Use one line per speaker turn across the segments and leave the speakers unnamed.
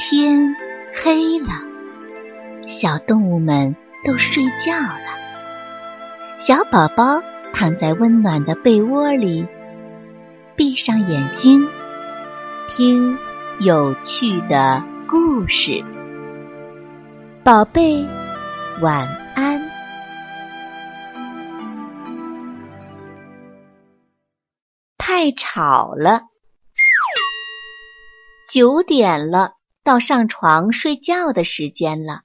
天黑了，小动物们都睡觉了。小宝宝躺在温暖的被窝里，闭上眼睛，听有趣的故事。宝贝，晚安。太吵了，九点了。到上床睡觉的时间了，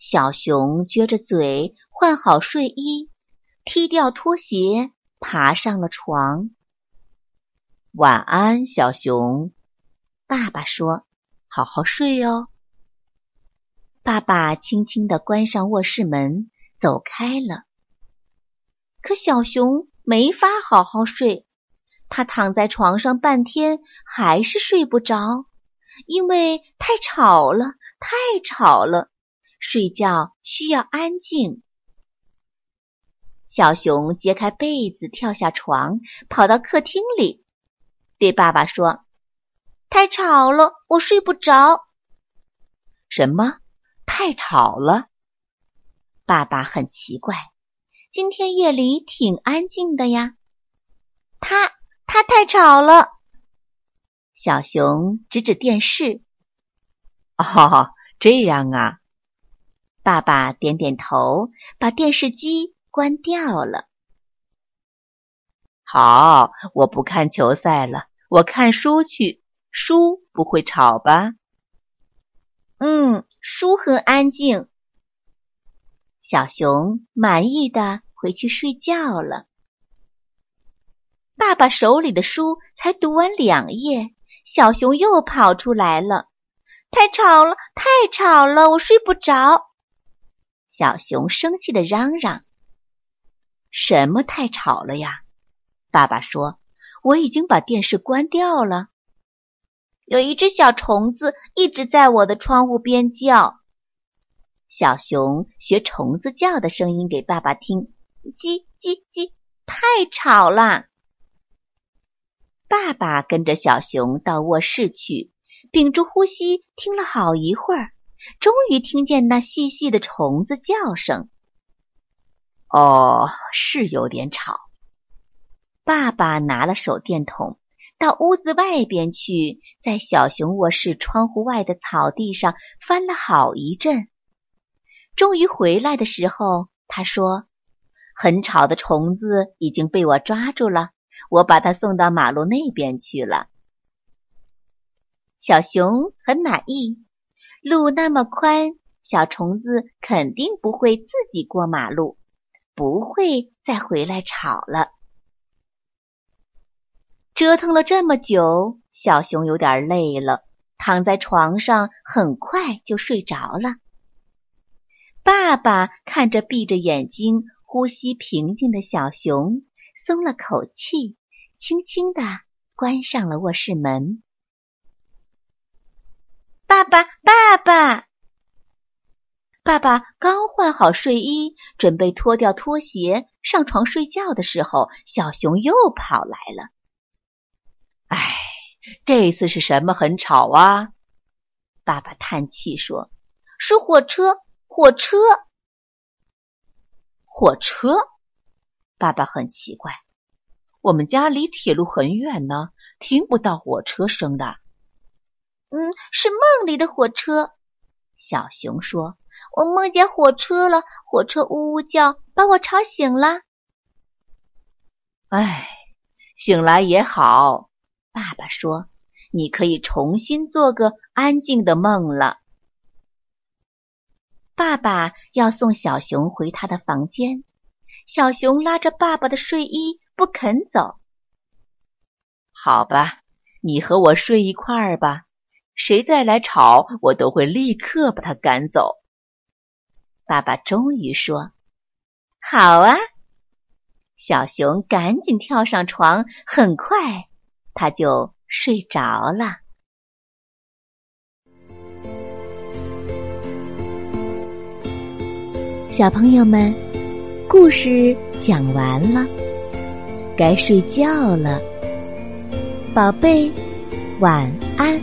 小熊撅着嘴，换好睡衣，踢掉拖鞋，爬上了床。
晚安，小熊。
爸爸说：“好好睡哦。”爸爸轻轻地关上卧室门，走开了。可小熊没法好好睡，他躺在床上半天，还是睡不着。因为太吵了，太吵了，睡觉需要安静。小熊揭开被子，跳下床，跑到客厅里，对爸爸说：“太吵了，我睡不着。”
什么？太吵了？
爸爸很奇怪，今天夜里挺安静的呀。他他太吵了。小熊指指电视。
哦，这样啊！
爸爸点点头，把电视机关掉了。
好，我不看球赛了，我看书去。书不会吵吧？
嗯，书很安静。小熊满意的回去睡觉了。爸爸手里的书才读完两页。小熊又跑出来了，太吵了，太吵了，我睡不着。小熊生气的嚷嚷：“
什么太吵了呀？”爸爸说：“我已经把电视关掉了。”
有一只小虫子一直在我的窗户边叫。小熊学虫子叫的声音给爸爸听：“叽叽叽，太吵了。”爸爸跟着小熊到卧室去，屏住呼吸听了好一会儿，终于听见那细细的虫子叫声。
哦，是有点吵。
爸爸拿了手电筒，到屋子外边去，在小熊卧室窗户外的草地上翻了好一阵。终于回来的时候，他说：“很吵的虫子已经被我抓住了。”我把它送到马路那边去了。小熊很满意，路那么宽，小虫子肯定不会自己过马路，不会再回来吵了。折腾了这么久，小熊有点累了，躺在床上，很快就睡着了。爸爸看着闭着眼睛、呼吸平静的小熊。松了口气，轻轻的关上了卧室门。爸爸，爸爸，爸爸刚换好睡衣，准备脱掉拖鞋上床睡觉的时候，小熊又跑来了。
哎，这次是什么很吵啊？
爸爸叹气说：“是火车，火车，
火车。”爸爸很奇怪，我们家离铁路很远呢，听不到火车声的。
嗯，是梦里的火车。小熊说：“我梦见火车了，火车呜呜叫，把我吵醒了。”
哎，醒来也好。爸爸说：“你可以重新做个安静的梦了。”
爸爸要送小熊回他的房间。小熊拉着爸爸的睡衣不肯走。
好吧，你和我睡一块儿吧。谁再来吵，我都会立刻把他赶走。
爸爸终于说：“好啊！”小熊赶紧跳上床，很快他就睡着了。小朋友们。故事讲完了，该睡觉了，宝贝，晚安。